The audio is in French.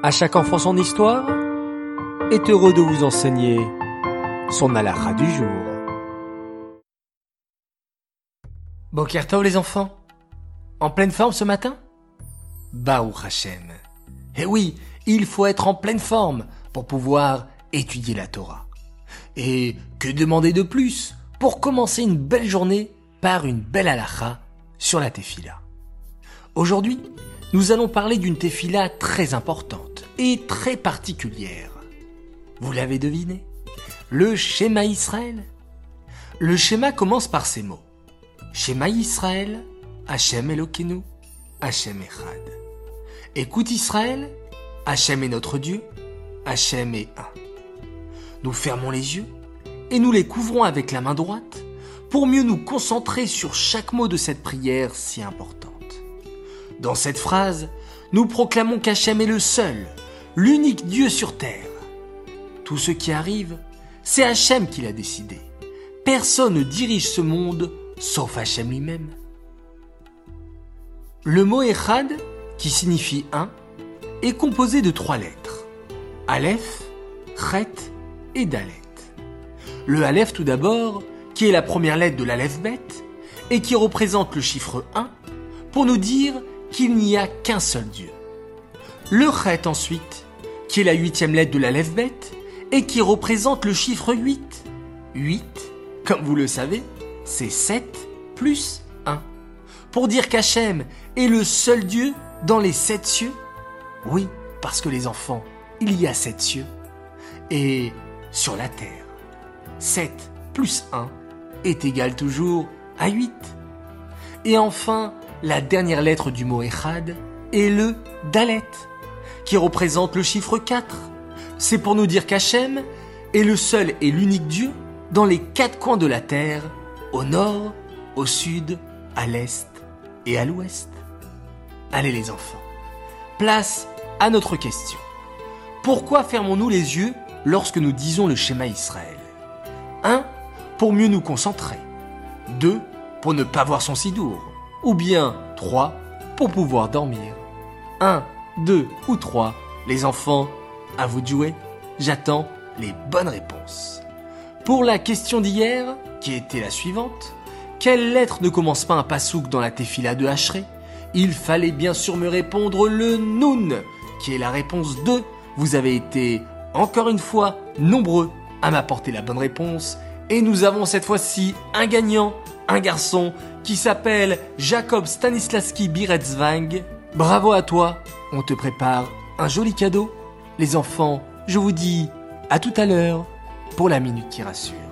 À chaque enfant son histoire est heureux de vous enseigner son alakha du jour. Bokertov les enfants En pleine forme ce matin? Baruch Hashem. Eh oui, il faut être en pleine forme pour pouvoir étudier la Torah. Et que demander de plus pour commencer une belle journée par une belle halakha sur la tefila? Aujourd'hui, nous allons parler d'une tefila très importante très particulière. Vous l'avez deviné Le schéma Israël Le schéma commence par ces mots. Schéma Israël, Hachem Elokeinu, Hachem Echad. Écoute Israël, Hachem est notre Dieu, Hachem est un. Nous fermons les yeux et nous les couvrons avec la main droite pour mieux nous concentrer sur chaque mot de cette prière si importante. Dans cette phrase, nous proclamons qu'Hachem est le seul, l'unique Dieu sur terre. Tout ce qui arrive, c'est Hachem qui l'a décidé. Personne ne dirige ce monde sauf Hachem lui-même. Le mot Echad, qui signifie un, est composé de trois lettres. Aleph, Chet et Dalet. Le Aleph tout d'abord, qui est la première lettre de l'Aleph bête, et qui représente le chiffre 1, pour nous dire qu'il n'y a qu'un seul Dieu. Le Chet ensuite, qui est la huitième lettre de l'Aleph bête, et qui représente le chiffre 8. 8, comme vous le savez, c'est 7 plus 1. Pour dire qu'Hachem est le seul Dieu dans les sept cieux Oui, parce que les enfants, il y a sept cieux. Et sur la terre, 7 plus 1 est égal toujours à 8. Et enfin, la dernière lettre du mot Echad est le Dalet, qui représente le chiffre 4. C'est pour nous dire qu'Hachem est le seul et l'unique Dieu dans les quatre coins de la terre, au nord, au sud, à l'est et à l'ouest. Allez les enfants, place à notre question. Pourquoi fermons-nous les yeux lorsque nous disons le schéma Israël? 1. Pour mieux nous concentrer. 2. Pour ne pas voir son sidour. Ou bien 3. Pour pouvoir dormir. 1, 2 ou 3. Les enfants, à vous de jouer. J'attends les bonnes réponses. Pour la question d'hier, qui était la suivante, quelle lettre ne commence pas un pasouk dans la tefila de Hachré Il fallait bien sûr me répondre le Noun, qui est la réponse 2. Vous avez été, encore une fois, nombreux à m'apporter la bonne réponse. Et nous avons cette fois-ci un gagnant, un garçon qui s'appelle Jacob Stanislavski Biretsvang. Bravo à toi, on te prépare un joli cadeau. Les enfants, je vous dis à tout à l'heure pour la minute qui rassure.